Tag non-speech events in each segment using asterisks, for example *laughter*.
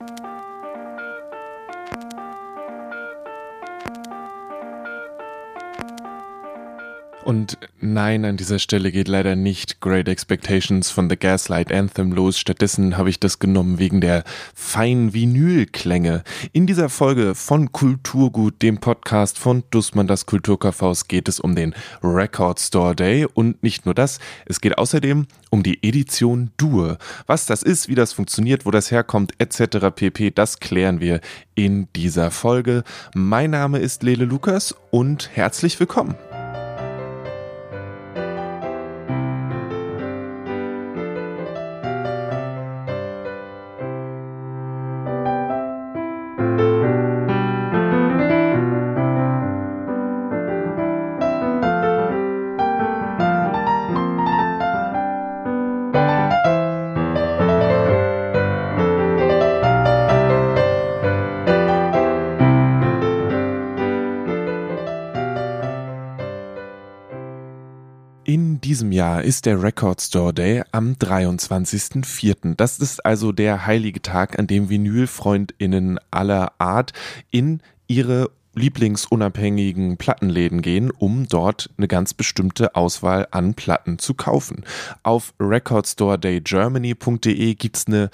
Thank you. Und nein, an dieser Stelle geht leider nicht Great Expectations von The Gaslight Anthem los. Stattdessen habe ich das genommen wegen der feinen Vinylklänge. In dieser Folge von Kulturgut, dem Podcast von Dussmann das Kulturkaufhaus, geht es um den Record Store Day. Und nicht nur das, es geht außerdem um die Edition Dur. Was das ist, wie das funktioniert, wo das herkommt, etc. pp, das klären wir in dieser Folge. Mein Name ist Lele Lukas und herzlich willkommen. Diesem Jahr ist der Record Store Day am 23.04. Das ist also der heilige Tag, an dem Vinylfreundinnen aller Art in ihre lieblingsunabhängigen Plattenläden gehen, um dort eine ganz bestimmte Auswahl an Platten zu kaufen. Auf recordstoredaygermany.de gibt es eine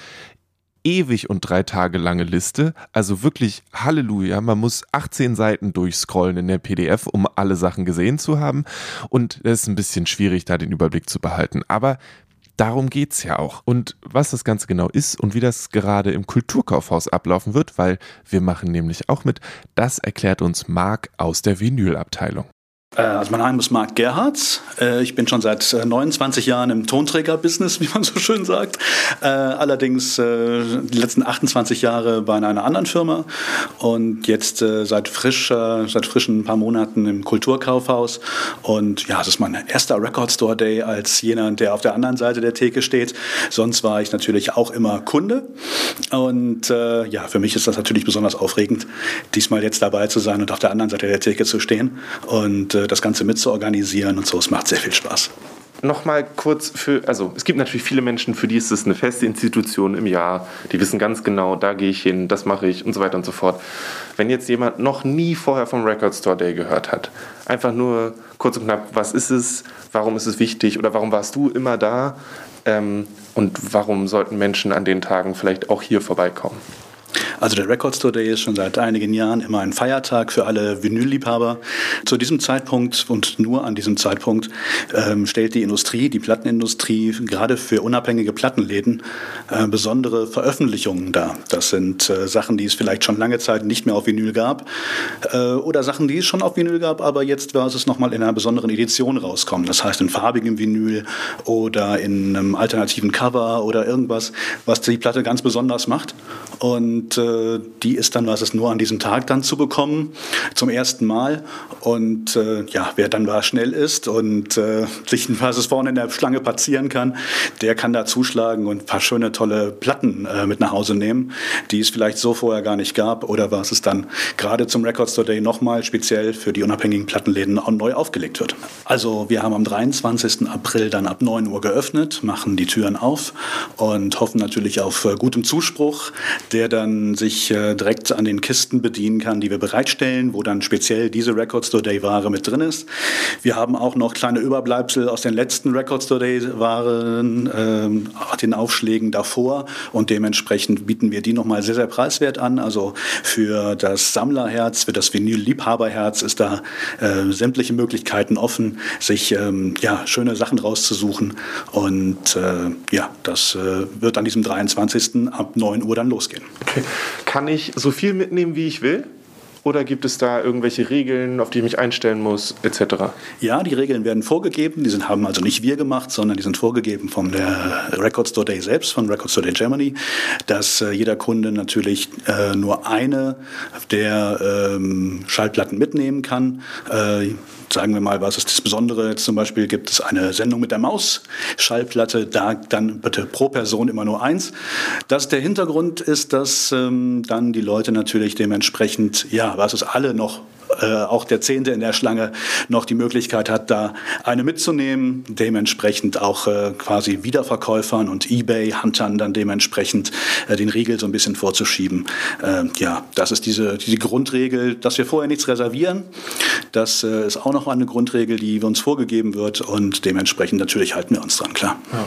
ewig und drei Tage lange Liste. Also wirklich Halleluja. Man muss 18 Seiten durchscrollen in der PDF, um alle Sachen gesehen zu haben. Und es ist ein bisschen schwierig, da den Überblick zu behalten. Aber Darum geht's ja auch. Und was das Ganze genau ist und wie das gerade im Kulturkaufhaus ablaufen wird, weil wir machen nämlich auch mit, das erklärt uns Marc aus der Vinylabteilung. Äh, also mein Name ist Marc Gerhards. Äh, ich bin schon seit 29 äh, Jahren im Tonträger-Business, *laughs* wie man so schön sagt. Allerdings die letzten 28 Jahre bei einer anderen Firma und jetzt seit frisch, seit frischen paar Monaten im Kulturkaufhaus. Und ja, es ist mein erster Record Store Day als jener, der auf der anderen Seite der Theke steht. Sonst war ich natürlich auch immer Kunde. Und ja, für mich ist das natürlich besonders aufregend, diesmal jetzt dabei zu sein und auf der anderen Seite der Theke zu stehen. Und das Ganze mitzuorganisieren und so. Es macht sehr viel Spaß. Nochmal kurz für, also es gibt natürlich viele Menschen, für die ist es eine feste Institution im Jahr. Die wissen ganz genau, da gehe ich hin, das mache ich und so weiter und so fort. Wenn jetzt jemand noch nie vorher vom Record Store Day gehört hat, einfach nur kurz und knapp, was ist es, warum ist es wichtig oder warum warst du immer da ähm, und warum sollten Menschen an den Tagen vielleicht auch hier vorbeikommen? Also der Record Store Day ist schon seit einigen Jahren immer ein Feiertag für alle Vinylliebhaber. Zu diesem Zeitpunkt und nur an diesem Zeitpunkt ähm, stellt die Industrie, die Plattenindustrie, gerade für unabhängige Plattenläden äh, besondere Veröffentlichungen dar. Das sind äh, Sachen, die es vielleicht schon lange Zeit nicht mehr auf Vinyl gab äh, oder Sachen, die es schon auf Vinyl gab, aber jetzt war es nochmal in einer besonderen Edition rauskommen. Das heißt in farbigem Vinyl oder in einem alternativen Cover oder irgendwas, was die Platte ganz besonders macht. Und und äh, die ist dann, was es nur an diesem Tag dann zu bekommen, zum ersten Mal. Und äh, ja, wer dann war schnell ist und äh, sich was es vorne in der Schlange passieren kann, der kann da zuschlagen und ein paar schöne, tolle Platten äh, mit nach Hause nehmen, die es vielleicht so vorher gar nicht gab oder was es dann gerade zum Record Store Day nochmal speziell für die unabhängigen Plattenläden neu aufgelegt wird. Also wir haben am 23. April dann ab 9 Uhr geöffnet, machen die Türen auf und hoffen natürlich auf äh, gutem Zuspruch, der dann sich äh, direkt an den Kisten bedienen kann, die wir bereitstellen, wo dann speziell diese Record Store Day Ware mit drin ist. Wir haben auch noch kleine Überbleibsel aus den letzten Record Store Day Waren, äh, den Aufschlägen davor und dementsprechend bieten wir die nochmal sehr, sehr preiswert an. Also für das Sammlerherz, für das Vinyl-Liebhaberherz ist da äh, sämtliche Möglichkeiten offen, sich ähm, ja, schöne Sachen rauszusuchen und äh, ja, das äh, wird an diesem 23. ab 9 Uhr dann losgehen. Okay. *laughs* Kann ich so viel mitnehmen, wie ich will? Oder gibt es da irgendwelche Regeln, auf die ich mich einstellen muss, etc.? Ja, die Regeln werden vorgegeben. Die sind, haben also nicht wir gemacht, sondern die sind vorgegeben von der Record Store Day selbst, von Record Store Day Germany, dass äh, jeder Kunde natürlich äh, nur eine der ähm, Schallplatten mitnehmen kann. Äh, sagen wir mal, was ist das Besondere? Zum Beispiel gibt es eine Sendung mit der Maus, Schallplatte, da dann bitte pro Person immer nur eins. Das der Hintergrund ist, dass ähm, dann die Leute natürlich dementsprechend, ja, was es alle noch äh, auch der Zehnte in der Schlange noch die Möglichkeit hat, da eine mitzunehmen, dementsprechend auch äh, quasi Wiederverkäufern und Ebay-Huntern dann dementsprechend äh, den Riegel so ein bisschen vorzuschieben. Äh, ja, das ist diese, diese Grundregel, dass wir vorher nichts reservieren. Das äh, ist auch noch eine Grundregel, die uns vorgegeben wird und dementsprechend natürlich halten wir uns dran, klar. Ja.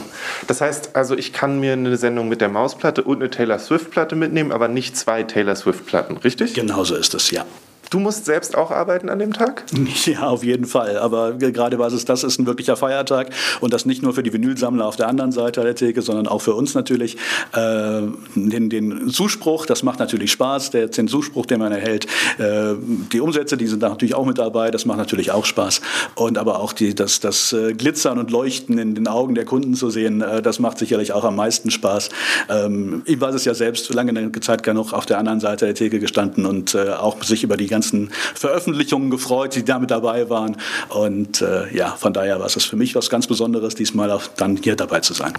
Das heißt also, ich kann mir eine Sendung mit der Mausplatte und eine Taylor Swift-Platte mitnehmen, aber nicht zwei Taylor Swift-Platten, richtig? Genauso ist es, ja. Du musst selbst auch arbeiten an dem Tag? *laughs* Ja, auf jeden Fall. Aber gerade was es das ist ein wirklicher Feiertag und das nicht nur für die Vinylsammler auf der anderen Seite der Theke, sondern auch für uns natürlich. Äh, den, den Zuspruch, das macht natürlich Spaß, der, den Zuspruch, den man erhält. Äh, die Umsätze, die sind natürlich auch mit dabei, das macht natürlich auch Spaß. Und aber auch die, das, das äh, Glitzern und Leuchten in den Augen der Kunden zu sehen, äh, das macht sicherlich auch am meisten Spaß. Ähm, ich weiß es ja selbst, lange Zeit genug auf der anderen Seite der Theke gestanden und äh, auch sich über die ganze ganzen Veröffentlichungen gefreut, die damit dabei waren. Und äh, ja, von daher war es für mich was ganz Besonderes, diesmal auch dann hier dabei zu sein.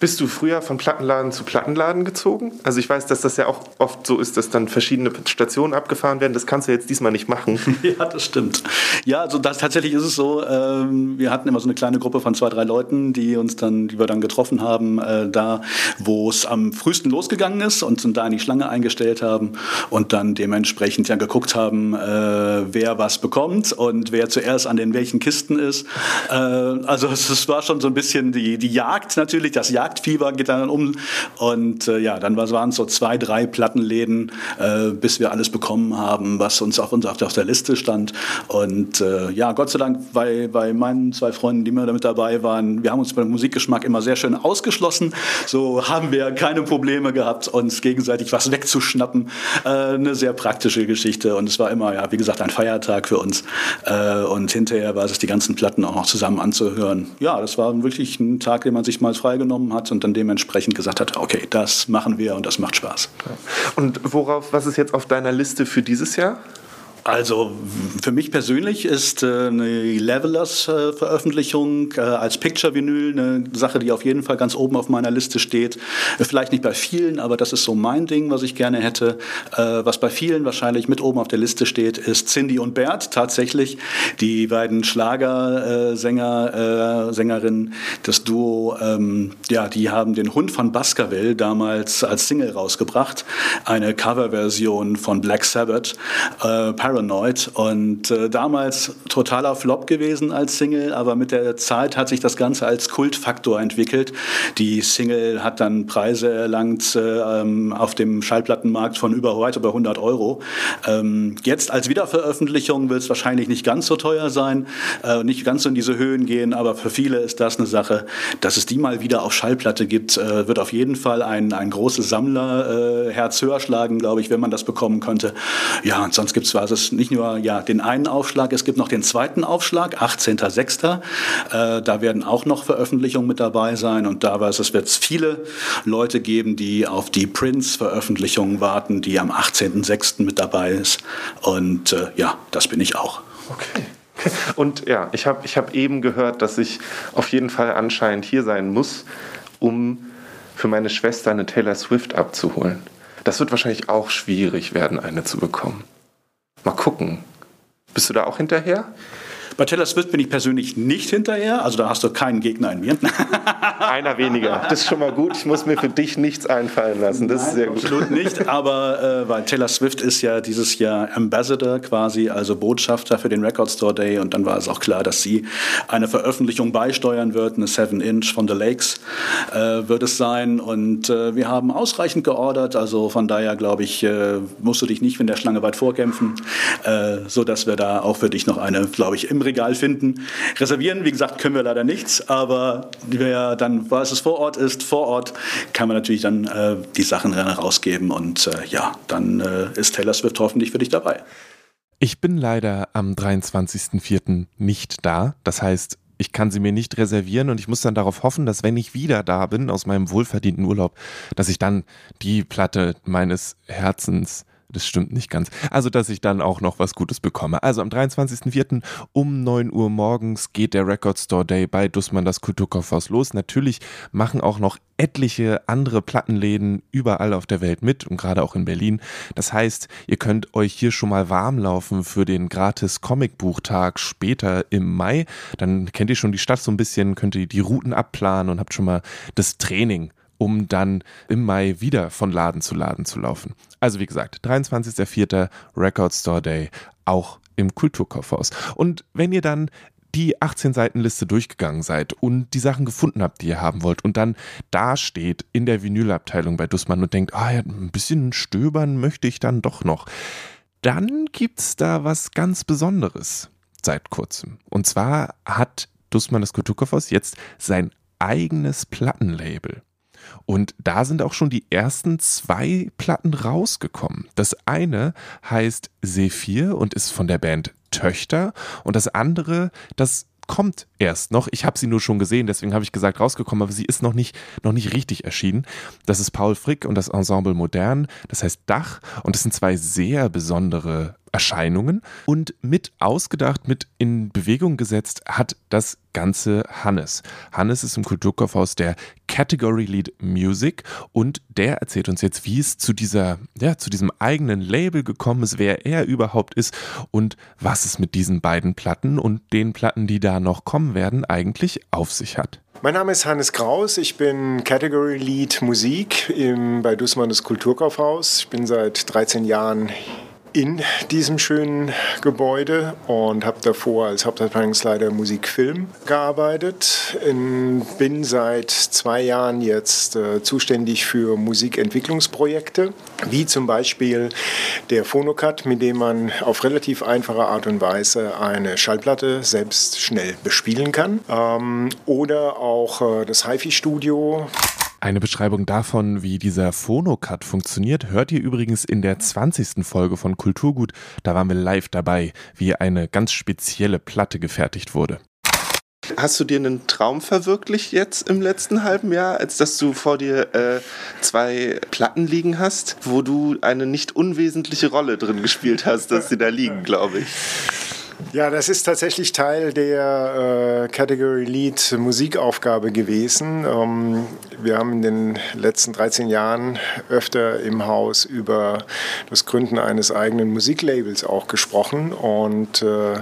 Bist du früher von Plattenladen zu Plattenladen gezogen? Also ich weiß, dass das ja auch oft so ist, dass dann verschiedene Stationen abgefahren werden. Das kannst du jetzt diesmal nicht machen. *laughs* ja, das stimmt. Ja, also das, tatsächlich ist es so. Ähm, wir hatten immer so eine kleine Gruppe von zwei, drei Leuten, die uns dann, die wir dann getroffen haben, äh, da, wo es am frühesten losgegangen ist und uns da in die Schlange eingestellt haben und dann dementsprechend ja geguckt haben, äh, wer was bekommt und wer zuerst an den welchen Kisten ist. Äh, also es war schon so ein bisschen die, die Jagd natürlich, das Jagd Jagdfieber geht dann um. Und äh, ja, dann waren es so zwei, drei Plattenläden, äh, bis wir alles bekommen haben, was uns auf, uns auf der Liste stand. Und äh, ja, Gott sei Dank bei, bei meinen zwei Freunden, die mir damit dabei waren, wir haben uns beim Musikgeschmack immer sehr schön ausgeschlossen. So haben wir keine Probleme gehabt, uns gegenseitig was wegzuschnappen. Äh, eine sehr praktische Geschichte. Und es war immer, ja, wie gesagt, ein Feiertag für uns. Äh, und hinterher war es, die ganzen Platten auch noch zusammen anzuhören. Ja, das war wirklich ein Tag, den man sich mal freigenommen hat hat und dann dementsprechend gesagt hat, okay, das machen wir und das macht Spaß. Und worauf, was ist jetzt auf deiner Liste für dieses Jahr? Also für mich persönlich ist äh, eine Levelers-Veröffentlichung äh, als Picture-Vinyl eine Sache, die auf jeden Fall ganz oben auf meiner Liste steht. Vielleicht nicht bei vielen, aber das ist so mein Ding, was ich gerne hätte. Äh, was bei vielen wahrscheinlich mit oben auf der Liste steht, ist Cindy und Bert tatsächlich. Die beiden Schlagersänger, Sängerinnen, das Duo, ähm, ja, die haben den Hund von Baskerville damals als Single rausgebracht. Eine Coverversion von Black Sabbath. Paranoid und äh, damals totaler Flop gewesen als Single, aber mit der Zeit hat sich das Ganze als Kultfaktor entwickelt. Die Single hat dann Preise erlangt äh, ähm, auf dem Schallplattenmarkt von über weit über 100 Euro. Ähm, jetzt als Wiederveröffentlichung wird es wahrscheinlich nicht ganz so teuer sein, äh, nicht ganz so in diese Höhen gehen, aber für viele ist das eine Sache, dass es die mal wieder auf Schallplatte gibt, äh, wird auf jeden Fall ein, ein großes Sammlerherz höher schlagen, glaube ich, wenn man das bekommen könnte. Ja, und sonst gibt es was es nicht nur ja, den einen Aufschlag, es gibt noch den zweiten Aufschlag, 18.06. Äh, da werden auch noch Veröffentlichungen mit dabei sein und da wird es viele Leute geben, die auf die Prince-Veröffentlichung warten, die am 18.06. mit dabei ist. Und äh, ja, das bin ich auch. Okay. *laughs* Und ja, ich habe ich hab eben gehört, dass ich auf jeden Fall anscheinend hier sein muss, um für meine Schwester eine Taylor Swift abzuholen. Das wird wahrscheinlich auch schwierig werden, eine zu bekommen. Mal gucken. Bist du da auch hinterher? Bei Taylor Swift bin ich persönlich nicht hinterher, also da hast du keinen Gegner in mir. *laughs* Einer weniger. Das ist schon mal gut. Ich muss mir für dich nichts einfallen lassen. Das Nein, ist sehr gut. Absolut nicht, aber äh, weil Taylor Swift ist ja dieses Jahr Ambassador quasi, also Botschafter für den Record Store Day und dann war es auch klar, dass sie eine Veröffentlichung beisteuern wird, eine 7-Inch von The Lakes äh, wird es sein und äh, wir haben ausreichend geordert, also von daher glaube ich, äh, musst du dich nicht in der Schlange weit vorkämpfen, äh, so dass wir da auch für dich noch eine, glaube ich, im Regal finden. Reservieren, wie gesagt, können wir leider nichts, aber wer dann, was es vor Ort ist, vor Ort kann man natürlich dann äh, die Sachen rausgeben und äh, ja, dann äh, ist Taylor Swift hoffentlich für dich dabei. Ich bin leider am 23.04. nicht da. Das heißt, ich kann sie mir nicht reservieren und ich muss dann darauf hoffen, dass wenn ich wieder da bin aus meinem wohlverdienten Urlaub, dass ich dann die Platte meines Herzens das stimmt nicht ganz. Also, dass ich dann auch noch was Gutes bekomme. Also am 23.04. um 9 Uhr morgens geht der Record Store Day bei Dussmann das Kulturkaufhaus los. Natürlich machen auch noch etliche andere Plattenläden überall auf der Welt mit und gerade auch in Berlin. Das heißt, ihr könnt euch hier schon mal warm laufen für den gratis Comicbuchtag später im Mai. Dann kennt ihr schon die Stadt so ein bisschen, könnt ihr die Routen abplanen und habt schon mal das Training um dann im Mai wieder von Laden zu Laden zu laufen. Also wie gesagt, 23.04. Record Store Day, auch im Kulturkaufhaus. Und wenn ihr dann die 18 Seiten Liste durchgegangen seid und die Sachen gefunden habt, die ihr haben wollt und dann da steht in der Vinylabteilung bei Dussmann und denkt, ah ja, ein bisschen stöbern möchte ich dann doch noch, dann gibt's da was ganz Besonderes seit kurzem. Und zwar hat Dussmann das Kulturkaufhaus jetzt sein eigenes Plattenlabel. Und da sind auch schon die ersten zwei Platten rausgekommen. Das eine heißt Sephir und ist von der Band Töchter. Und das andere, das kommt erst noch. Ich habe sie nur schon gesehen, deswegen habe ich gesagt rausgekommen, aber sie ist noch nicht, noch nicht richtig erschienen. Das ist Paul Frick und das Ensemble Modern, das heißt Dach. Und das sind zwei sehr besondere Erscheinungen und mit ausgedacht, mit in Bewegung gesetzt hat das Ganze Hannes. Hannes ist im Kulturkaufhaus der Category Lead Music und der erzählt uns jetzt, wie es zu dieser, ja, zu diesem eigenen Label gekommen ist, wer er überhaupt ist und was es mit diesen beiden Platten und den Platten, die da noch kommen werden, eigentlich auf sich hat. Mein Name ist Hannes Kraus, ich bin Category Lead Musik im, bei Dussmann Kulturkaufhaus. Ich bin seit 13 Jahren in diesem schönen Gebäude und habe davor als Hauptabteilungsleiter Musikfilm gearbeitet. In, bin seit zwei Jahren jetzt äh, zuständig für Musikentwicklungsprojekte, wie zum Beispiel der Phonocut, mit dem man auf relativ einfache Art und Weise eine Schallplatte selbst schnell bespielen kann. Ähm, oder auch äh, das HiFi-Studio. Eine Beschreibung davon, wie dieser Phonocut funktioniert, hört ihr übrigens in der 20. Folge von Kulturgut. Da waren wir live dabei, wie eine ganz spezielle Platte gefertigt wurde. Hast du dir einen Traum verwirklicht jetzt im letzten halben Jahr, als dass du vor dir äh, zwei Platten liegen hast, wo du eine nicht unwesentliche Rolle drin gespielt hast, dass sie da liegen, glaube ich? Ja, das ist tatsächlich Teil der äh, Category Lead Musikaufgabe gewesen. Ähm, wir haben in den letzten 13 Jahren öfter im Haus über das Gründen eines eigenen Musiklabels auch gesprochen und äh,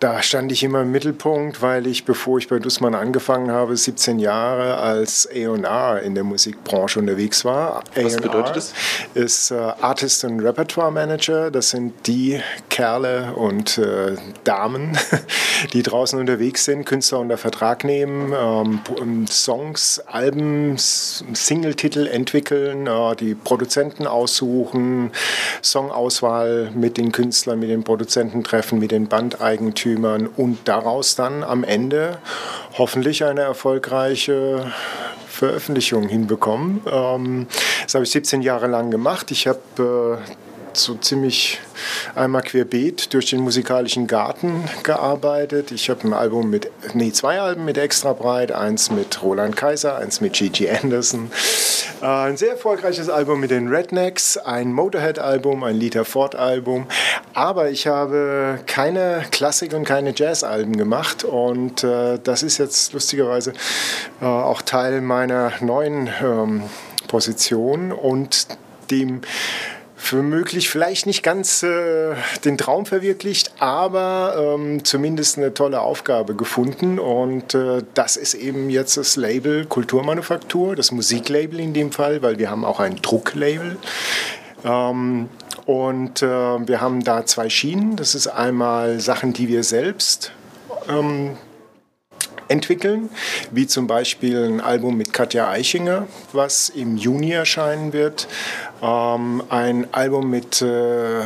da stand ich immer im Mittelpunkt, weil ich, bevor ich bei Dussmann angefangen habe, 17 Jahre als A&R in der Musikbranche unterwegs war. Was bedeutet das? Ist äh, Artist und Repertoire Manager. Das sind die Kerle und äh, Damen, *laughs* die draußen unterwegs sind, Künstler unter Vertrag nehmen, ähm, Songs, Alben, Singletitel entwickeln, äh, die Produzenten aussuchen, Songauswahl mit den Künstlern, mit den Produzenten treffen, mit den Bandeigentümern Eigentümern und daraus dann am Ende hoffentlich eine erfolgreiche Veröffentlichung hinbekommen. Ähm, das habe ich 17 Jahre lang gemacht. Ich habe so ziemlich einmal querbeet durch den musikalischen Garten gearbeitet. Ich habe ein Album mit, nee, zwei Alben mit Extra Breit, eins mit Roland Kaiser, eins mit Gigi Anderson. Äh, ein sehr erfolgreiches Album mit den Rednecks, ein Motorhead-Album, ein Lita Ford-Album. Aber ich habe keine Klassik- und keine Jazz-Alben gemacht und äh, das ist jetzt lustigerweise äh, auch Teil meiner neuen ähm, Position und dem für möglich vielleicht nicht ganz äh, den Traum verwirklicht, aber ähm, zumindest eine tolle Aufgabe gefunden. Und äh, das ist eben jetzt das Label Kulturmanufaktur, das Musiklabel in dem Fall, weil wir haben auch ein Drucklabel. Ähm, und äh, wir haben da zwei Schienen. Das ist einmal Sachen, die wir selbst ähm, entwickeln, wie zum Beispiel ein Album mit Katja Eichinger, was im Juni erscheinen wird. Ähm, ein Album mit äh,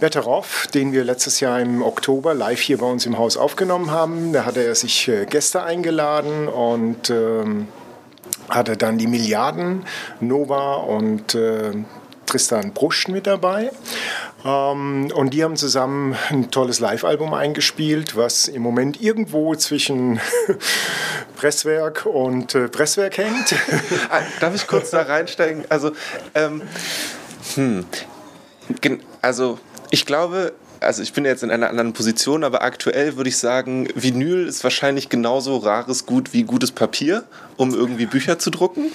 Better Off, den wir letztes Jahr im Oktober live hier bei uns im Haus aufgenommen haben. Da hatte er sich äh, Gäste eingeladen und ähm, hatte dann die Milliarden Nova und äh, Tristan Brusch mit dabei. Ähm, und die haben zusammen ein tolles Live-Album eingespielt, was im Moment irgendwo zwischen *laughs* Presswerk und äh, Presswerk hängt. *laughs* Ah, darf ich kurz da reinsteigen? Also, ähm, hm. Also ich glaube, also ich bin jetzt in einer anderen Position, aber aktuell würde ich sagen, Vinyl ist wahrscheinlich genauso rares Gut wie gutes Papier, um irgendwie Bücher zu drucken.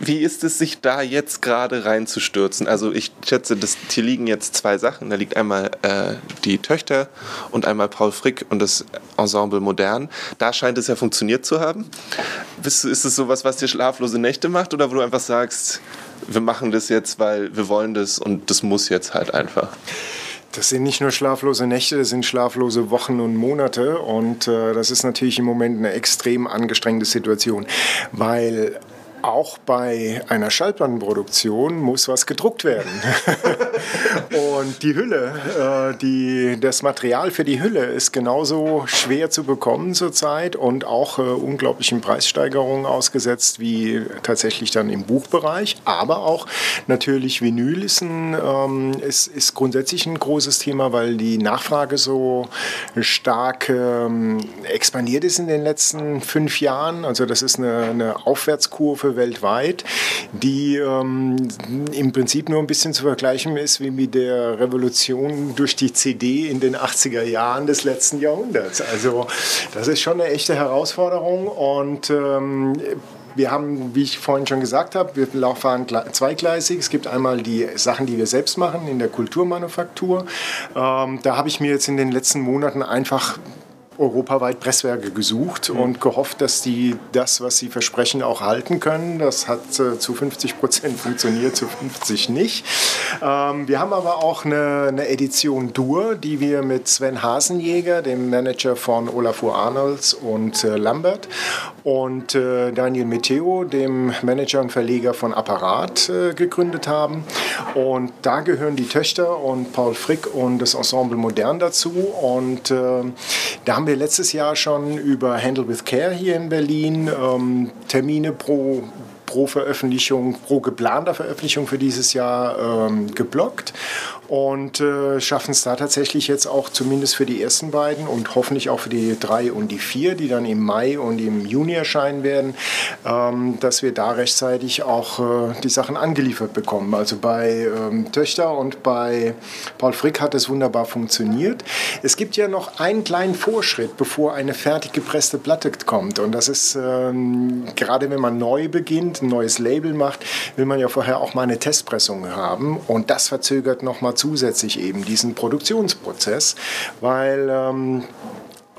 Wie ist es, sich da jetzt gerade reinzustürzen? Also ich schätze, das, hier liegen jetzt zwei Sachen. Da liegt einmal äh, die Töchter und einmal Paul Frick und das Ensemble Modern. Da scheint es ja funktioniert zu haben. Ist es sowas, was dir schlaflose Nächte macht oder wo du einfach sagst, wir machen das jetzt, weil wir wollen das und das muss jetzt halt einfach? Das sind nicht nur schlaflose Nächte, das sind schlaflose Wochen und Monate. Und äh, das ist natürlich im Moment eine extrem angestrengte Situation, weil auch bei einer Schallplattenproduktion muss was gedruckt werden. *laughs* und die Hülle, äh, die, das Material für die Hülle ist genauso schwer zu bekommen zurzeit und auch äh, unglaublichen Preissteigerungen ausgesetzt wie tatsächlich dann im Buchbereich. Aber auch natürlich Vinyl ist, ein, ähm, ist, ist grundsätzlich ein großes Thema, weil die Nachfrage so stark ähm, expandiert ist in den letzten fünf Jahren. Also das ist eine, eine Aufwärtskurve weltweit, die ähm, im Prinzip nur ein bisschen zu vergleichen ist wie mit der Revolution durch die CD in den 80er Jahren des letzten Jahrhunderts. Also das ist schon eine echte Herausforderung und ähm, wir haben, wie ich vorhin schon gesagt habe, wir fahren zweigleisig. Es gibt einmal die Sachen, die wir selbst machen in der Kulturmanufaktur. Ähm, da habe ich mir jetzt in den letzten Monaten einfach europaweit Presswerke gesucht mhm. und gehofft, dass die das, was sie versprechen, auch halten können. Das hat äh, zu 50 Prozent *laughs* funktioniert, zu 50 nicht. Ähm, wir haben aber auch eine, eine, Edition Dur, die wir mit Sven Hasenjäger, dem Manager von Olafur Arnolds und äh, Lambert, und äh, Daniel Meteo, dem Manager und Verleger von Apparat, äh, gegründet haben. Und da gehören die Töchter und Paul Frick und das Ensemble Modern dazu. Und äh, da haben wir letztes Jahr schon über Handle with Care hier in Berlin ähm, Termine pro pro Veröffentlichung, pro geplanter Veröffentlichung für dieses Jahr ähm, geblockt und äh, schaffen es da tatsächlich jetzt auch zumindest für die ersten beiden und hoffentlich auch für die drei und die vier, die dann im Mai und im Juni erscheinen werden, ähm, dass wir da rechtzeitig auch äh, die Sachen angeliefert bekommen. Also bei ähm, Töchter und bei Paul Frick hat es wunderbar funktioniert. Es gibt ja noch einen kleinen Vorschritt, bevor eine fertig gepresste Platte kommt und das ist ähm, gerade wenn man neu beginnt, ein neues Label macht, will man ja vorher auch mal eine Testpressung haben und das verzögert nochmal zusätzlich eben diesen Produktionsprozess, weil ähm,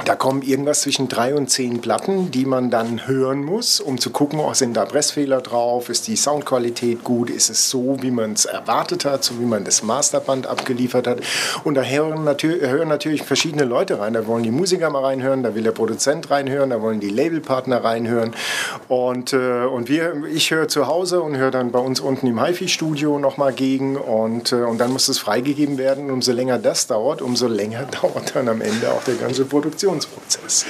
da kommen irgendwas zwischen drei und zehn Platten, die man dann hören muss, um zu gucken, oh, sind da Pressfehler drauf, ist die Soundqualität gut, ist es so, wie man es erwartet hat, so wie man das Masterband abgeliefert hat. Und da hören, natür hören natürlich verschiedene Leute rein. Da wollen die Musiker mal reinhören, da will der Produzent reinhören, da wollen die Labelpartner reinhören. Und, äh, und wir, ich höre zu Hause und höre dann bei uns unten im HiFi-Studio nochmal gegen und, äh, und dann muss es freigegeben werden. Umso länger das dauert, umso länger *laughs* dauert dann am Ende auch der ganze Produktion. Produktionsprozess.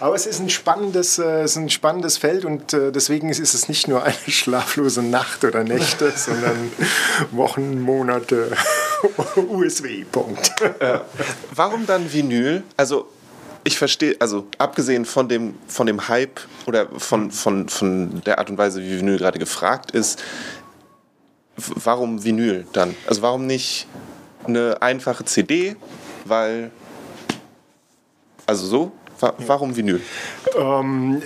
Aber es ist ein spannendes, äh, ist ein spannendes Feld und äh, deswegen ist es nicht nur eine *laughs* schlaflose Nacht oder Nächte, *laughs* sondern Wochen, Monate, *laughs* USW, Punkt. Ja. Warum dann Vinyl? Also ich verstehe, also abgesehen von dem, von dem Hype oder von, von, von der Art und Weise, wie Vinyl gerade gefragt ist, warum Vinyl dann? Also warum nicht eine einfache CD? Weil also so? Warum Vinyl? Ähm,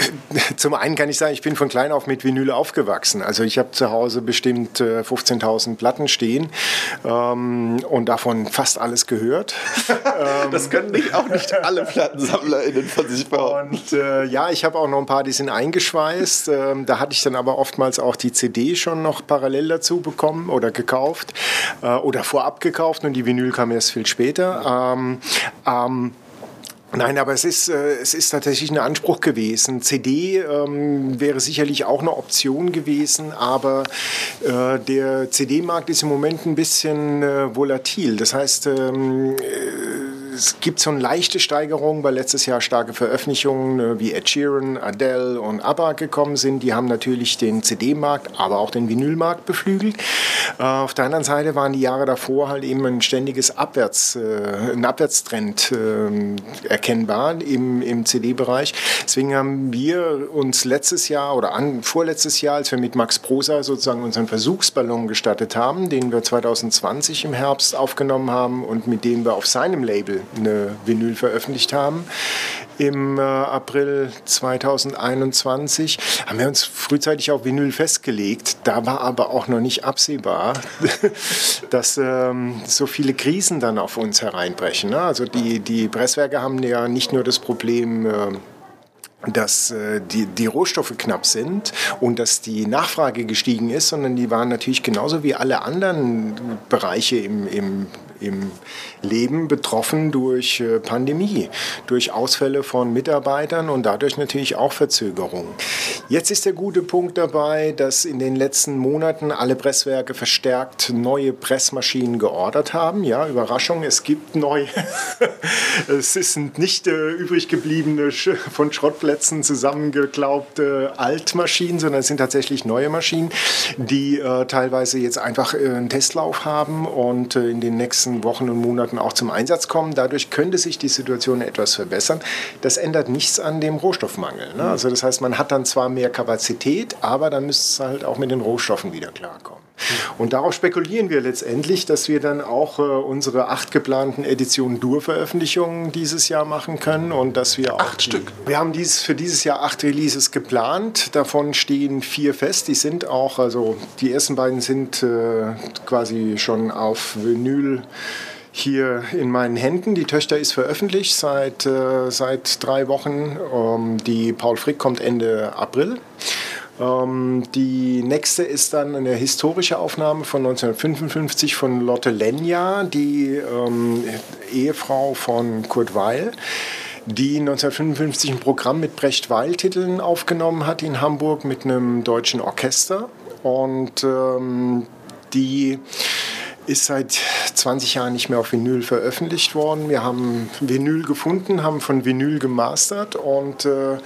*laughs* zum einen kann ich sagen, ich bin von klein auf mit Vinyl aufgewachsen. Also ich habe zu Hause bestimmt 15.000 äh, Platten stehen ähm, und davon fast alles gehört. *laughs* das können nicht, auch nicht alle *laughs* PlattensammlerInnen von sich behaupten. Und äh, ja, ich habe auch noch ein paar, die sind eingeschweißt. Ähm, da hatte ich dann aber oftmals auch die CD schon noch parallel dazu bekommen oder gekauft äh, oder vorab gekauft und die Vinyl kam erst viel später. Ähm, ähm, Nein, aber es ist, äh, es ist tatsächlich ein Anspruch gewesen. CD ähm, wäre sicherlich auch eine Option gewesen, aber äh, der CD-Markt ist im Moment ein bisschen äh, volatil. Das heißt, ähm, es gibt so eine leichte Steigerung, weil letztes Jahr starke Veröffentlichungen äh, wie Ed Sheeran, Adele und ABBA gekommen sind. Die haben natürlich den CD-Markt, aber auch den Vinylmarkt beflügelt. Äh, auf der anderen Seite waren die Jahre davor halt eben ein ständiges Abwärts, äh, ein Abwärtstrend äh, erkennbar im, im CD-Bereich. Deswegen haben wir uns letztes Jahr oder an, vorletztes Jahr, als wir mit Max Prosa sozusagen unseren Versuchsballon gestartet haben, den wir 2020 im Herbst aufgenommen haben und mit dem wir auf seinem Label eine Vinyl veröffentlicht haben, im äh, April 2021 haben wir uns frühzeitig auf Vinyl festgelegt. Da war aber auch noch nicht absehbar, *laughs* dass ähm, so viele Krisen dann auf uns hereinbrechen. Ne? Also die, die Presswerke haben ja nicht nur das Problem, äh, dass äh, die, die Rohstoffe knapp sind und dass die Nachfrage gestiegen ist, sondern die waren natürlich genauso wie alle anderen Bereiche im, im im Leben betroffen durch äh, Pandemie, durch Ausfälle von Mitarbeitern und dadurch natürlich auch Verzögerungen. Jetzt ist der gute Punkt dabei, dass in den letzten Monaten alle Presswerke verstärkt neue Pressmaschinen geordert haben. Ja, Überraschung, es gibt neue. *laughs* es sind nicht äh, übrig gebliebene von Schrottplätzen zusammengeklaubte Altmaschinen, sondern es sind tatsächlich neue Maschinen, die äh, teilweise jetzt einfach äh, einen Testlauf haben und äh, in den nächsten nächsten Wochen und Monaten auch zum Einsatz kommen. Dadurch könnte sich die Situation etwas verbessern. Das ändert nichts an dem Rohstoffmangel. Ne? Also das heißt, man hat dann zwar mehr Kapazität, aber dann müsste es halt auch mit den Rohstoffen wieder klarkommen. Und darauf spekulieren wir letztendlich, dass wir dann auch äh, unsere acht geplanten Edition Dur-Veröffentlichungen dieses Jahr machen können und dass wir auch acht die, Stück. Wir haben dies, für dieses Jahr acht Releases geplant. Davon stehen vier fest. Die sind auch, also die ersten beiden sind äh, quasi schon auf Vinyl hier in meinen Händen. Die Töchter ist veröffentlicht seit, äh, seit drei Wochen. Ähm, die Paul Frick kommt Ende April. Ähm, die nächste ist dann eine historische Aufnahme von 1955 von Lotte Lenja, die ähm, Ehefrau von Kurt Weil die 1955 ein Programm mit Brecht Weil-Titeln aufgenommen hat in Hamburg mit einem deutschen Orchester. Und ähm, die ist seit 20 Jahren nicht mehr auf Vinyl veröffentlicht worden. Wir haben Vinyl gefunden, haben von Vinyl gemastert und äh,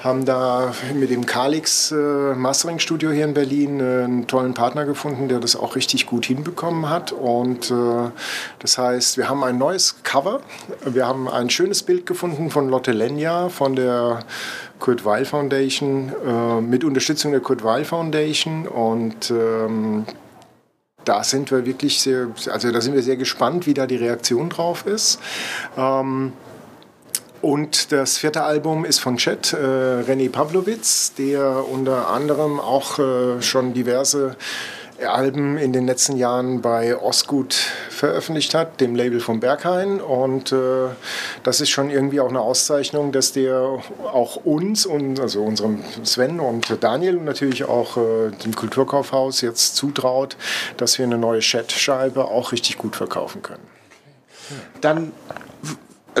haben da mit dem Kalix äh, Mastering Studio hier in Berlin äh, einen tollen Partner gefunden, der das auch richtig gut hinbekommen hat. Und äh, das heißt, wir haben ein neues Cover. Wir haben ein schönes Bild gefunden von Lotte Lenja von der Kurt Weil Foundation äh, mit Unterstützung der Kurt Weil Foundation und ähm, da sind wir wirklich sehr, also da sind wir sehr gespannt, wie da die Reaktion drauf ist. Ähm, und das vierte Album ist von Chet, äh, René Pavlovitz, der unter anderem auch äh, schon diverse Alben in den letzten Jahren bei Osgut veröffentlicht hat, dem Label von Berghain. Und äh, das ist schon irgendwie auch eine Auszeichnung, dass der auch uns, und, also unserem Sven und Daniel und natürlich auch äh, dem Kulturkaufhaus jetzt zutraut, dass wir eine neue Chat-Scheibe auch richtig gut verkaufen können. Dann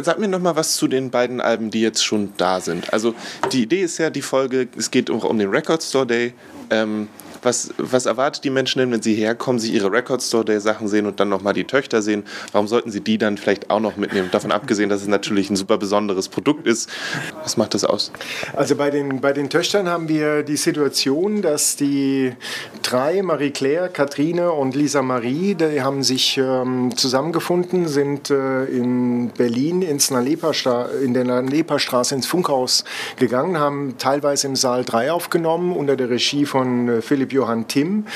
sag mir noch mal was zu den beiden Alben, die jetzt schon da sind. Also die Idee ist ja die Folge, es geht um, um den Record Store Day. Ähm, was, was erwartet die Menschen denn, wenn sie herkommen, sich ihre Record Store Day Sachen sehen und dann nochmal die Töchter sehen? Warum sollten sie die dann vielleicht auch noch mitnehmen? Davon abgesehen, dass es natürlich ein super besonderes Produkt ist. Was macht das aus? Also bei den, bei den Töchtern haben wir die Situation, dass die drei, Marie-Claire, Katrine und Lisa Marie, die haben sich ähm, zusammengefunden, sind äh, in Berlin ins in der Nalepa-Straße ins Funkhaus gegangen, haben teilweise im Saal 3 aufgenommen unter der Regie von äh, Philipp Philipp Johann Timm,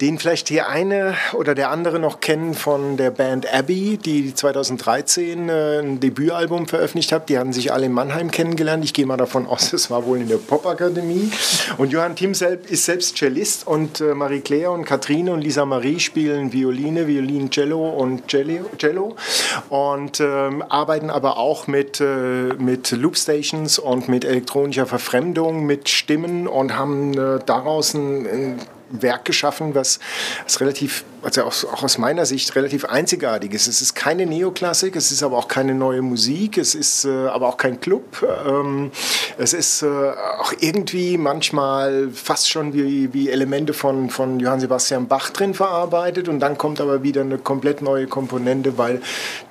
den vielleicht hier eine oder der andere noch kennen von der Band Abbey, die 2013 äh, ein Debütalbum veröffentlicht hat. Die hatten sich alle in Mannheim kennengelernt. Ich gehe mal davon aus, *laughs* es war wohl in der Popakademie. Und Johann Timm ist selbst Cellist und äh, Marie-Claire und Katrine und Lisa Marie spielen Violine, Violin, Cello und Cello und ähm, arbeiten aber auch mit, äh, mit Loopstations und mit elektronischer Verfremdung, mit Stimmen und haben äh, daraus ein, ein Werk geschaffen, was, was relativ also auch aus meiner Sicht relativ einzigartig ist. Es ist keine Neoklassik, es ist aber auch keine neue Musik, es ist äh, aber auch kein Club. Ähm, es ist äh, auch irgendwie manchmal fast schon wie, wie Elemente von, von Johann Sebastian Bach drin verarbeitet und dann kommt aber wieder eine komplett neue Komponente, weil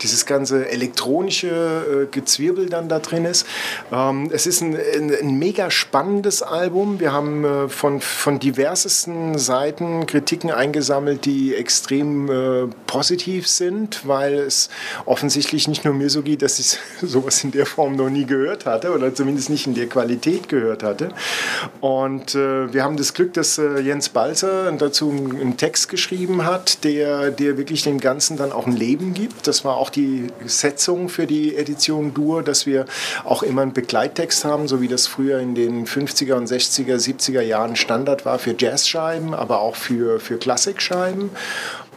dieses ganze elektronische äh, Gezwirbel dann da drin ist. Ähm, es ist ein, ein, mega spannendes Album. Wir haben von, von diversesten Seiten Kritiken eingesammelt, die extrem äh, positiv sind, weil es offensichtlich nicht nur mir so geht, dass ich *laughs* sowas in der Form noch nie gehört hatte oder zumindest nicht in der Qualität gehört hatte. Und äh, wir haben das Glück, dass äh, Jens Balzer dazu einen Text geschrieben hat, der, der wirklich dem Ganzen dann auch ein Leben gibt. Das war auch die Setzung für die Edition Dur, dass wir auch immer einen Begleittext haben, so wie das früher in den 50er und 60er, 70er Jahren Standard war für Jazzscheiben, aber auch für, für Klassikscheiben.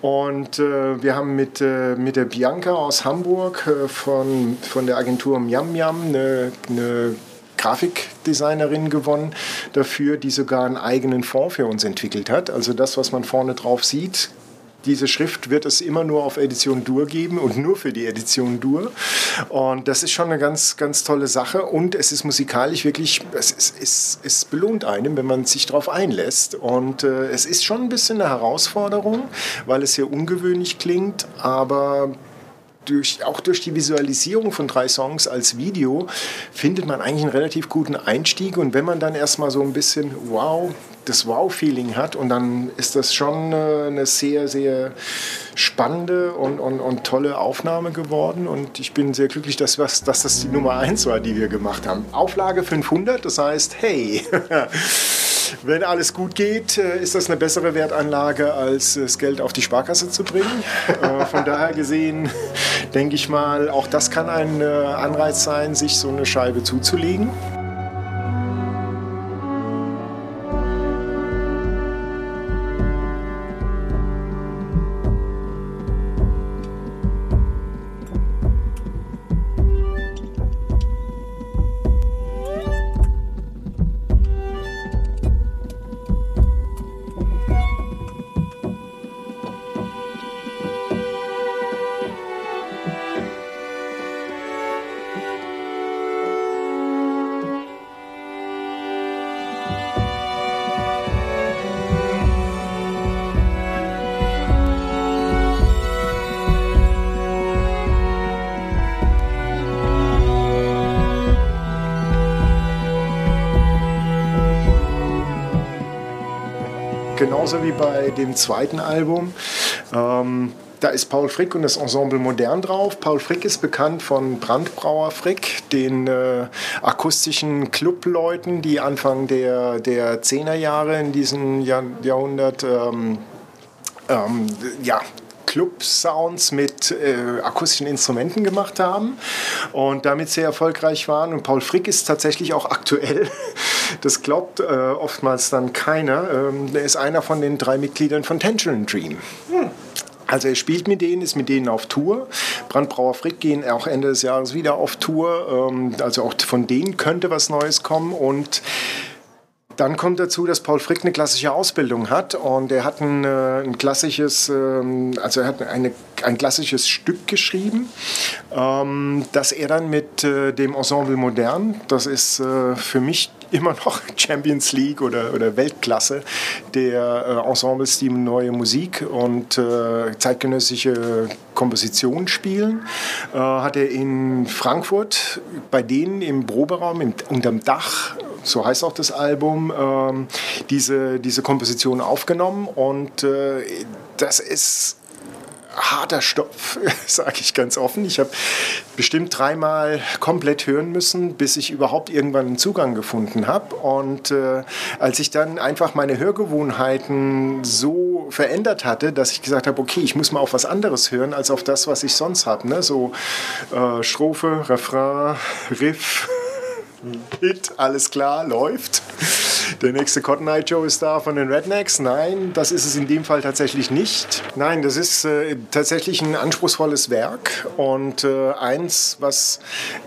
Und äh, wir haben mit, äh, mit der Bianca aus Hamburg äh, von, von der Agentur Miam Miam eine, eine Grafikdesignerin gewonnen dafür, die sogar einen eigenen Fond für uns entwickelt hat. Also das, was man vorne drauf sieht, diese Schrift wird es immer nur auf Edition Dur geben und nur für die Edition Dur. Und das ist schon eine ganz, ganz tolle Sache. Und es ist musikalisch wirklich, es, es, es, es belohnt einem, wenn man sich darauf einlässt. Und äh, es ist schon ein bisschen eine Herausforderung, weil es sehr ungewöhnlich klingt, aber durch, auch durch die Visualisierung von drei Songs als Video findet man eigentlich einen relativ guten Einstieg. Und wenn man dann erstmal so ein bisschen Wow, das Wow-Feeling hat, und dann ist das schon äh, eine sehr, sehr spannende und, und, und tolle Aufnahme geworden. Und ich bin sehr glücklich, dass, was, dass das die Nummer 1 war, die wir gemacht haben. Auflage 500, das heißt, hey. *laughs* Wenn alles gut geht, äh, ist das eine bessere Wertanlage, als das Geld auf die Sparkasse zu bringen. Äh, von daher gesehen, denke ich mal, auch das kann ein Anreiz sein, sich so eine Scheibe zuzulegen. Genauso wie bei dem zweiten Album. Ähm, da ist Paul Frick und das Ensemble Modern drauf. Paul Frick ist bekannt von Brandbrauer Frick, den äh, akustischen Clubleuten, die Anfang der, der 10er Jahre in diesem Jahr, Jahrhundert ähm, ähm, ja, Club-Sounds mit äh, akustischen Instrumenten gemacht haben und damit sehr erfolgreich waren. Und Paul Frick ist tatsächlich auch aktuell. *laughs* Das glaubt äh, oftmals dann keiner. Ähm, er ist einer von den drei Mitgliedern von Tangerine Dream. Hm. Also er spielt mit denen, ist mit denen auf Tour. Brandbrauer Frick gehen auch Ende des Jahres wieder auf Tour. Ähm, also auch von denen könnte was Neues kommen. Und dann kommt dazu, dass Paul Frick eine klassische Ausbildung hat und er hat ein, äh, ein klassisches, ähm, also er hat eine, ein klassisches Stück geschrieben, ähm, das er dann mit äh, dem Ensemble Modern, das ist äh, für mich immer noch *laughs* Champions League oder, oder Weltklasse der Ensembles, die neue Musik und zeitgenössische Komposition spielen, hat er in Frankfurt bei denen im Proberaum unterm Dach so heißt auch das Album, ähm, diese, diese Komposition aufgenommen. Und äh, das ist harter Stoff, *laughs* sage ich ganz offen. Ich habe bestimmt dreimal komplett hören müssen, bis ich überhaupt irgendwann einen Zugang gefunden habe. Und äh, als ich dann einfach meine Hörgewohnheiten so verändert hatte, dass ich gesagt habe, okay, ich muss mal auf was anderes hören als auf das, was ich sonst habe. Ne? So äh, Strophe, Refrain, Riff. Hit, alles klar, läuft. der nächste Cotton Eye Joe ist da von den Rednecks. Nein, das ist es in dem Fall tatsächlich nicht. Nein, das ist äh, tatsächlich ein anspruchsvolles Werk und äh, eins, was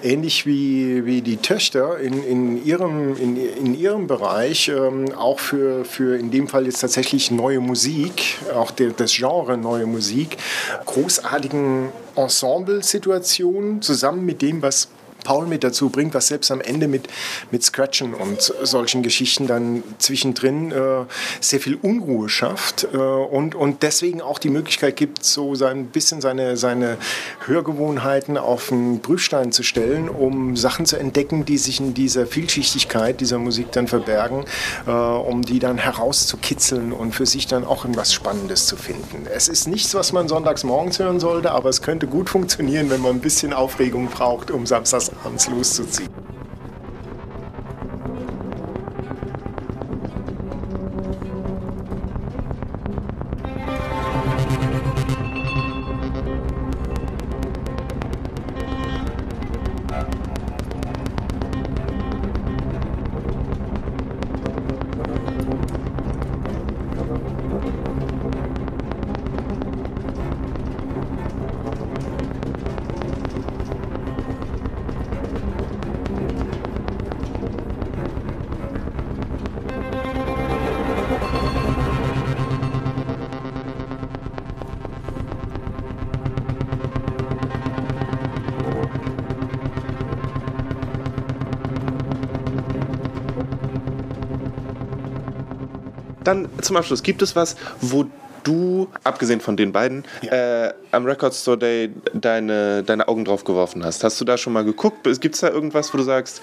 ähnlich wie, wie die Töchter in, in, ihrem, in, in ihrem Bereich ähm, auch für, für in dem Fall jetzt tatsächlich neue Musik, auch der, das Genre neue Musik, großartigen Ensemble-Situationen zusammen mit dem, was Paul mit dazu bringt, was selbst am Ende mit, mit Scratchen und solchen Geschichten dann zwischendrin äh, sehr viel Unruhe schafft äh, und, und deswegen auch die Möglichkeit gibt, so ein bisschen seine, seine Hörgewohnheiten auf den Prüfstein zu stellen, um Sachen zu entdecken, die sich in dieser Vielschichtigkeit dieser Musik dann verbergen, äh, um die dann herauszukitzeln und für sich dann auch irgendwas Spannendes zu finden. Es ist nichts, was man sonntags morgens hören sollte, aber es könnte gut funktionieren, wenn man ein bisschen Aufregung braucht, um samstags abends loszuziehen. Zum Abschluss, gibt es was, wo du, abgesehen von den beiden, ja. äh, am Record Store Day deine, deine Augen drauf geworfen hast. Hast du da schon mal geguckt? Gibt es da irgendwas, wo du sagst,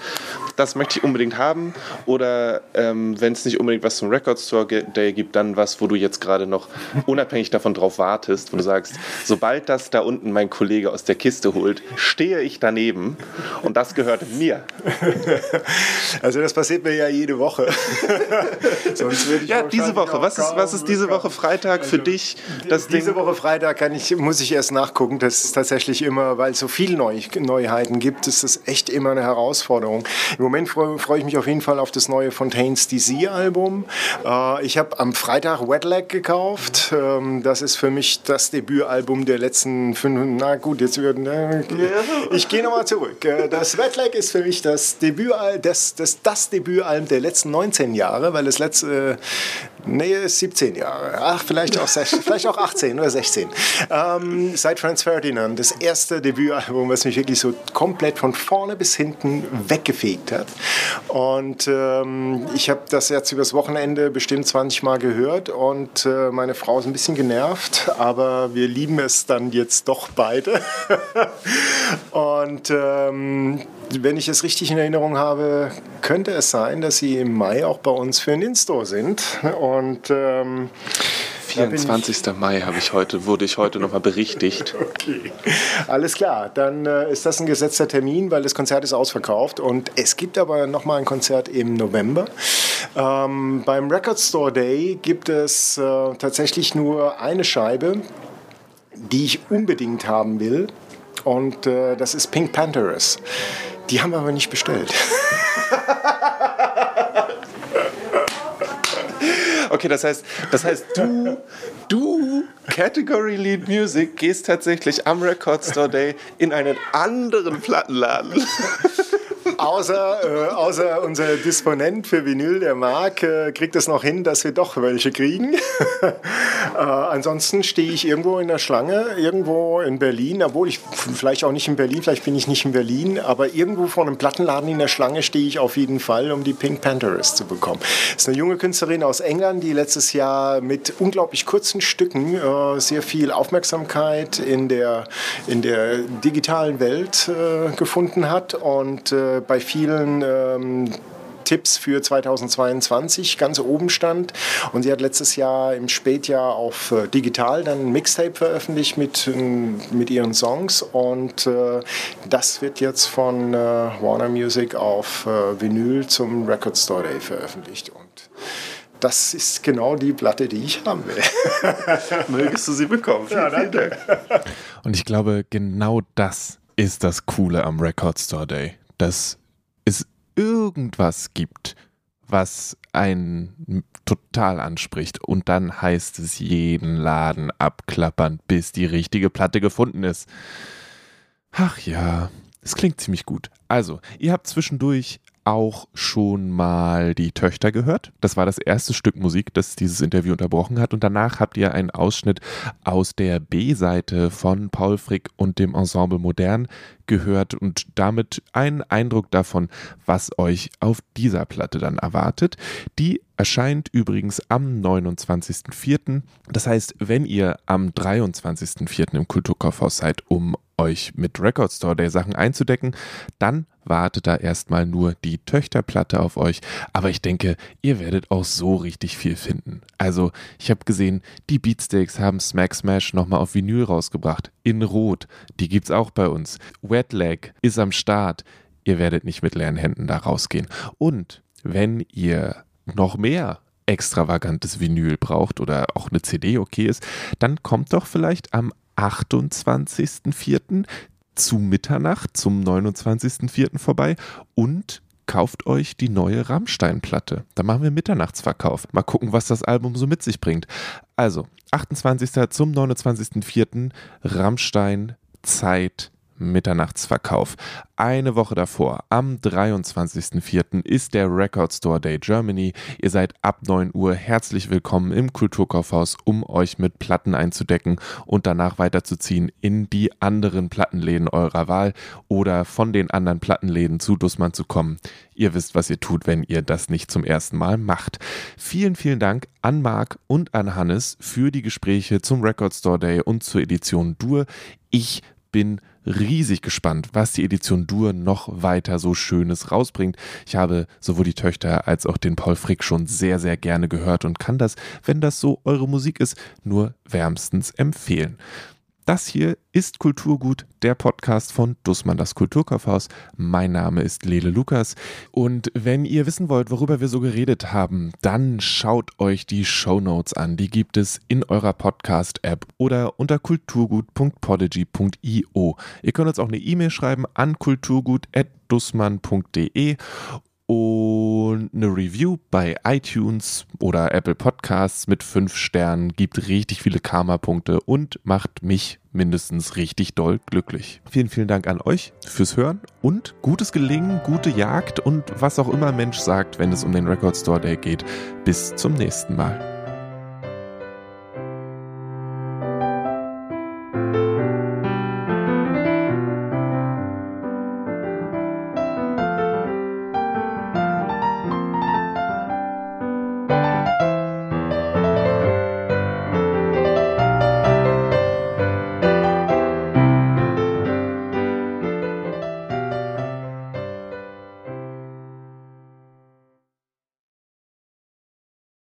das möchte ich unbedingt haben? Oder ähm, wenn es nicht unbedingt was zum Record Store Day gibt, dann was, wo du jetzt gerade noch unabhängig davon drauf wartest, wo du sagst, sobald das da unten mein Kollege aus der Kiste holt, stehe ich daneben und das gehört mir. *laughs* Also das passiert mir ja jede Woche. *laughs* ja, diese Woche. Was ist, was ist diese Woche Freitag für also, dich? Das diese Ding? Woche Freitag kann ich, muss ich erst nachgucken. Das ist tatsächlich immer, weil es so viele Neu Neuheiten gibt, ist das echt immer eine Herausforderung. Im Moment freue freu ich mich auf jeden Fall auf das neue Fontaines DC-Album. Äh, ich habe am Freitag Wetlag gekauft. Ähm, das ist für mich das Debütalbum der letzten fünf. Na gut, jetzt würden. Äh, ich gehe nochmal zurück. Äh, das Wetlag ist für mich das Debütalbum, das, das, das Debütalbum der letzten 19 Jahre, weil das letzte. Nee, 17 Jahre. Ach, vielleicht auch, *laughs* vielleicht auch 18 oder 16. Ähm, seit Franz Ferdinand, das erste Debütalbum, was mich wirklich so komplett von vorne bis hinten weggefegt hat. Und ähm, ich habe das jetzt übers Wochenende bestimmt 20 Mal gehört und äh, meine Frau ist ein bisschen genervt, aber wir lieben es dann jetzt doch beide. *laughs* und ähm, wenn ich es richtig in Erinnerung habe, könnte es sein, dass sie im Mai auch bei uns für ein Instore sind. Und ähm, 24. Mai habe ich heute, wurde ich heute nochmal berichtigt. *laughs* Okay. Alles klar, dann äh, ist das ein gesetzter Termin, weil das Konzert ist ausverkauft. Und es gibt aber nochmal ein Konzert im November. Ähm, beim Record Store Day gibt es äh, tatsächlich nur eine Scheibe, die ich unbedingt haben will. Und äh, das ist Pink Panthers. Die haben aber nicht bestellt. *laughs* Okay, das heißt, das heißt, du, du, Category Lead Music, gehst tatsächlich am Record Store Day in einen anderen Plattenladen außer, äh, außer unser Disponent für Vinyl, der Marc, äh, kriegt es noch hin, dass wir doch welche kriegen. *laughs* äh, ansonsten stehe ich irgendwo in der Schlange, irgendwo in Berlin, obwohl ich vielleicht auch nicht in Berlin, vielleicht bin ich nicht in Berlin, aber irgendwo vor einem Plattenladen in der Schlange stehe ich auf jeden Fall, um die Pink Panthers zu bekommen. Das ist eine junge Künstlerin aus England, die letztes Jahr mit unglaublich kurzen Stücken äh, sehr viel Aufmerksamkeit in der, in der digitalen Welt äh, gefunden hat und äh, bei vielen ähm, Tipps für 2022 ganz oben stand. Und sie hat letztes Jahr im Spätjahr auf äh, digital dann ein Mixtape veröffentlicht mit, mit ihren Songs. Und äh, das wird jetzt von äh, Warner Music auf äh, Vinyl zum Record Store Day veröffentlicht. Und das ist genau die Platte, die ich haben will. *laughs* Mögest du sie bekommen. Vielen, ja, vielen Dank. Und ich glaube, genau das ist das Coole am Record Store Day. Dass es irgendwas gibt, was einen total anspricht. Und dann heißt es jeden Laden abklappern, bis die richtige Platte gefunden ist. Ach ja, es klingt ziemlich gut. Also, ihr habt zwischendurch auch schon mal die Töchter gehört. Das war das erste Stück Musik, das dieses Interview unterbrochen hat. Und danach habt ihr einen Ausschnitt aus der B-Seite von Paul Frick und dem Ensemble Modern gehört und damit einen Eindruck davon, was euch auf dieser Platte dann erwartet. Die erscheint übrigens am 29.04. Das heißt, wenn ihr am 23.04. im Kulturkaufhaus seid, um euch mit Record Store Day Sachen einzudecken, dann wartet da erstmal nur die Töchterplatte auf euch. Aber ich denke, ihr werdet auch so richtig viel finden. Also, ich habe gesehen, die Beatsteaks haben Smack Smash nochmal auf Vinyl rausgebracht. In Rot. Die gibt's auch bei uns. Leg ist am Start. Ihr werdet nicht mit leeren Händen da rausgehen. Und wenn ihr noch mehr extravagantes Vinyl braucht oder auch eine CD okay ist, dann kommt doch vielleicht am 28.04. zu Mitternacht zum 29.04. vorbei und kauft euch die neue Rammstein-Platte. Da machen wir Mitternachtsverkauf. Mal gucken, was das Album so mit sich bringt. Also, 28. zum 29.04. Rammstein Zeit Mitternachtsverkauf. Eine Woche davor, am 23.04. ist der Record Store Day Germany. Ihr seid ab 9 Uhr herzlich willkommen im Kulturkaufhaus, um euch mit Platten einzudecken und danach weiterzuziehen in die anderen Plattenläden eurer Wahl oder von den anderen Plattenläden zu Dussmann zu kommen. Ihr wisst, was ihr tut, wenn ihr das nicht zum ersten Mal macht. Vielen, vielen Dank an Marc und an Hannes für die Gespräche zum Record Store Day und zur Edition Dur. Ich bin riesig gespannt, was die Edition Dur noch weiter so Schönes rausbringt. Ich habe sowohl die Töchter als auch den Paul Frick schon sehr, sehr gerne gehört und kann das, wenn das so eure Musik ist, nur wärmstens empfehlen. Das hier ist Kulturgut, der Podcast von Dussmann das Kulturkaufhaus. Mein Name ist Lele Lukas und wenn ihr wissen wollt, worüber wir so geredet haben, dann schaut euch die Show Notes an. Die gibt es in eurer Podcast-App oder unter kulturgut.podigy.io. Ihr könnt uns auch eine E-Mail schreiben an kulturgut.dussmann.de und eine Review bei iTunes oder Apple Podcasts mit fünf Sternen gibt richtig viele Karma-Punkte und macht mich mindestens richtig doll glücklich. Vielen, vielen Dank an euch fürs Hören und gutes Gelingen, gute Jagd und was auch immer Mensch sagt, wenn es um den Record Store Day geht. Bis zum nächsten Mal.